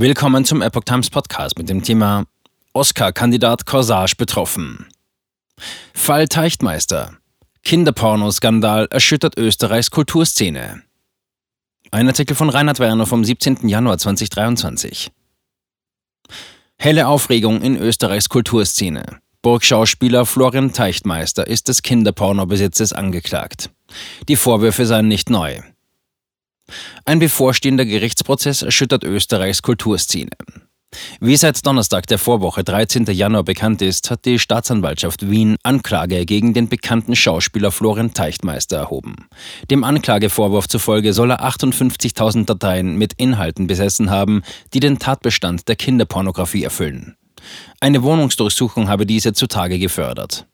Willkommen zum Epoch Times Podcast mit dem Thema Oscar-Kandidat Corsage betroffen. Fall Teichtmeister. Kinderpornoskandal erschüttert Österreichs Kulturszene. Ein Artikel von Reinhard Werner vom 17. Januar 2023. Helle Aufregung in Österreichs Kulturszene. Burgschauspieler Florian Teichtmeister ist des Kinderpornobesitzes angeklagt. Die Vorwürfe seien nicht neu. Ein bevorstehender Gerichtsprozess erschüttert Österreichs Kulturszene. Wie seit Donnerstag der Vorwoche, 13. Januar, bekannt ist, hat die Staatsanwaltschaft Wien Anklage gegen den bekannten Schauspieler Florian Teichtmeister erhoben. Dem Anklagevorwurf zufolge soll er 58.000 Dateien mit Inhalten besessen haben, die den Tatbestand der Kinderpornografie erfüllen. Eine Wohnungsdurchsuchung habe diese zutage gefördert.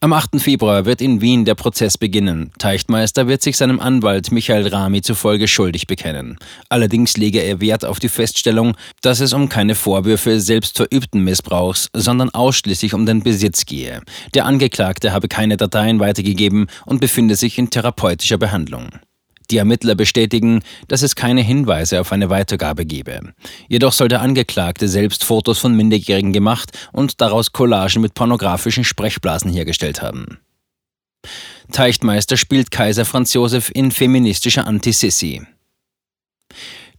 Am 8. Februar wird in Wien der Prozess beginnen. Teichtmeister wird sich seinem Anwalt Michael Rami zufolge schuldig bekennen. Allerdings lege er Wert auf die Feststellung, dass es um keine Vorwürfe selbstverübten Missbrauchs, sondern ausschließlich um den Besitz gehe. Der Angeklagte habe keine Dateien weitergegeben und befinde sich in therapeutischer Behandlung. Die Ermittler bestätigen, dass es keine Hinweise auf eine Weitergabe gebe. Jedoch soll der Angeklagte selbst Fotos von Minderjährigen gemacht und daraus Collagen mit pornografischen Sprechblasen hergestellt haben. Teichtmeister spielt Kaiser Franz Josef in feministischer Antisissi.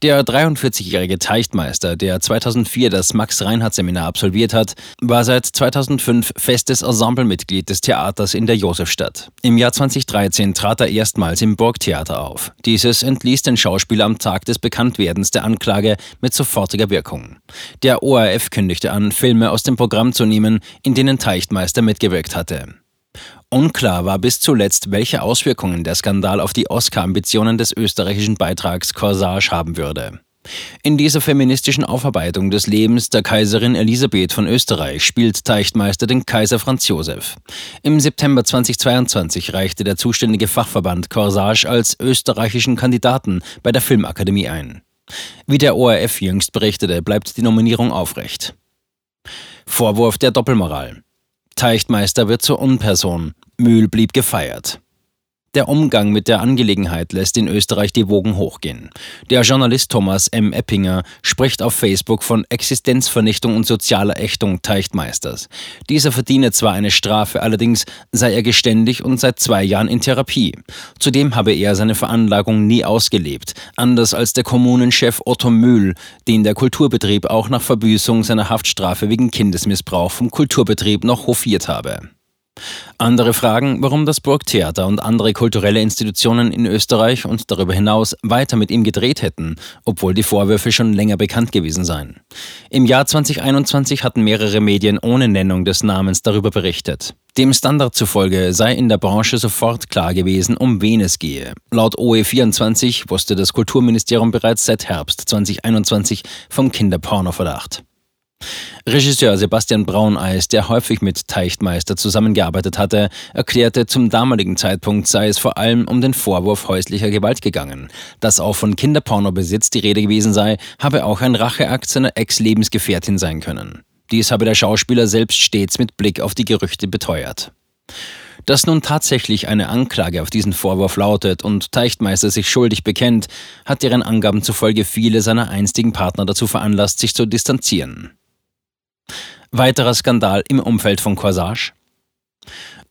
Der 43-jährige Teichtmeister, der 2004 das Max-Reinhardt-Seminar absolviert hat, war seit 2005 festes Ensemblemitglied des Theaters in der Josefstadt. Im Jahr 2013 trat er erstmals im Burgtheater auf. Dieses entließ den Schauspieler am Tag des Bekanntwerdens der Anklage mit sofortiger Wirkung. Der ORF kündigte an, Filme aus dem Programm zu nehmen, in denen Teichtmeister mitgewirkt hatte. Unklar war bis zuletzt, welche Auswirkungen der Skandal auf die Oscar-Ambitionen des österreichischen Beitrags Corsage haben würde. In dieser feministischen Aufarbeitung des Lebens der Kaiserin Elisabeth von Österreich spielt Teichtmeister den Kaiser Franz Josef. Im September 2022 reichte der zuständige Fachverband Corsage als österreichischen Kandidaten bei der Filmakademie ein. Wie der ORF jüngst berichtete, bleibt die Nominierung aufrecht. Vorwurf der Doppelmoral. Teichtmeister wird zur Unperson. Mühl blieb gefeiert. Der Umgang mit der Angelegenheit lässt in Österreich die Wogen hochgehen. Der Journalist Thomas M. Eppinger spricht auf Facebook von Existenzvernichtung und sozialer Ächtung Teichtmeisters. Dieser verdiene zwar eine Strafe, allerdings sei er geständig und seit zwei Jahren in Therapie. Zudem habe er seine Veranlagung nie ausgelebt, anders als der Kommunenchef Otto Mühl, den der Kulturbetrieb auch nach Verbüßung seiner Haftstrafe wegen Kindesmissbrauch vom Kulturbetrieb noch hofiert habe. Andere fragen, warum das Burgtheater und andere kulturelle Institutionen in Österreich und darüber hinaus weiter mit ihm gedreht hätten, obwohl die Vorwürfe schon länger bekannt gewesen seien. Im Jahr 2021 hatten mehrere Medien ohne Nennung des Namens darüber berichtet. Dem Standard zufolge sei in der Branche sofort klar gewesen, um wen es gehe. Laut OE24 wusste das Kulturministerium bereits seit Herbst 2021 vom Kinderpornoverdacht. Regisseur Sebastian Brauneis, der häufig mit Teichtmeister zusammengearbeitet hatte, erklärte, zum damaligen Zeitpunkt sei es vor allem um den Vorwurf häuslicher Gewalt gegangen. Dass auch von Kinderpornobesitz die Rede gewesen sei, habe auch ein Racheakt seiner Ex-Lebensgefährtin sein können. Dies habe der Schauspieler selbst stets mit Blick auf die Gerüchte beteuert. Dass nun tatsächlich eine Anklage auf diesen Vorwurf lautet und Teichtmeister sich schuldig bekennt, hat deren Angaben zufolge viele seiner einstigen Partner dazu veranlasst, sich zu distanzieren. Weiterer Skandal im Umfeld von Corsage?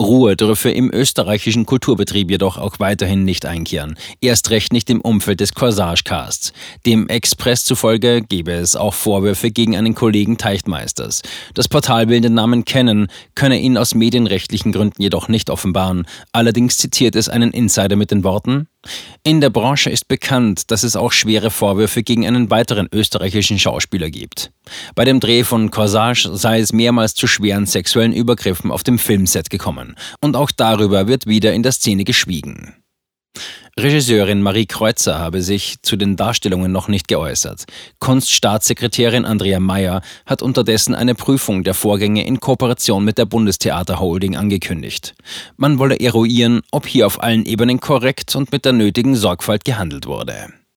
Ruhe dürfe im österreichischen Kulturbetrieb jedoch auch weiterhin nicht einkehren. Erst recht nicht im Umfeld des Corsage-Casts. Dem Express zufolge gebe es auch Vorwürfe gegen einen Kollegen Teichtmeisters. Das Portal will den Namen kennen, könne ihn aus medienrechtlichen Gründen jedoch nicht offenbaren. Allerdings zitiert es einen Insider mit den Worten, in der Branche ist bekannt, dass es auch schwere Vorwürfe gegen einen weiteren österreichischen Schauspieler gibt. Bei dem Dreh von Corsage sei es mehrmals zu schweren sexuellen Übergriffen auf dem Filmset gekommen. Und auch darüber wird wieder in der Szene geschwiegen. Regisseurin Marie Kreuzer habe sich zu den Darstellungen noch nicht geäußert. Kunststaatssekretärin Andrea Mayer hat unterdessen eine Prüfung der Vorgänge in Kooperation mit der Bundestheater Holding angekündigt. Man wolle eruieren, ob hier auf allen Ebenen korrekt und mit der nötigen Sorgfalt gehandelt wurde.